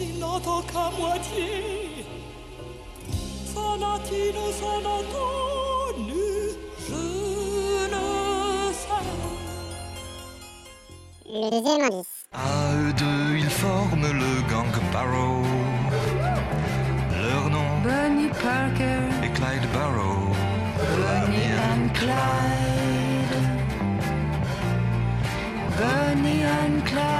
il n'entend qu'à moitié S'en a-t-il ou s'en entendu Je ne sais Le deuxième indice. À eux deux, ils forment le gang Barrow. Leur nom Bunny Parker est Clyde Barrow. Bonnie and Clyde. Bonnie and Clyde.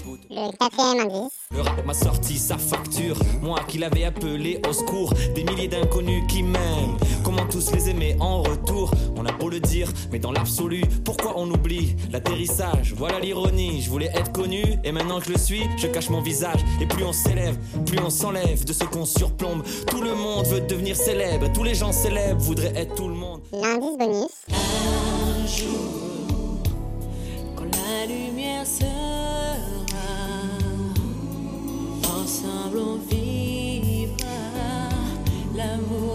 dégoûte. Le quatrième indice. Le rap m'a sorti sa facture, moi qui l'avais appelé au secours, des milliers d'inconnus qui m'aiment. Comment tous les aimer en retour On a beau le dire, mais dans l'absolu, pourquoi on oublie l'atterrissage? Voilà l'ironie, je voulais être connu, et maintenant que je le suis, je cache mon visage. Et plus on s'élève, plus on s'enlève de ce qu'on surplombe. Tout le monde veut devenir célèbre, tous les gens célèbres voudraient être tout le monde. L'indice bonus. Un jour, quand la lumière sera,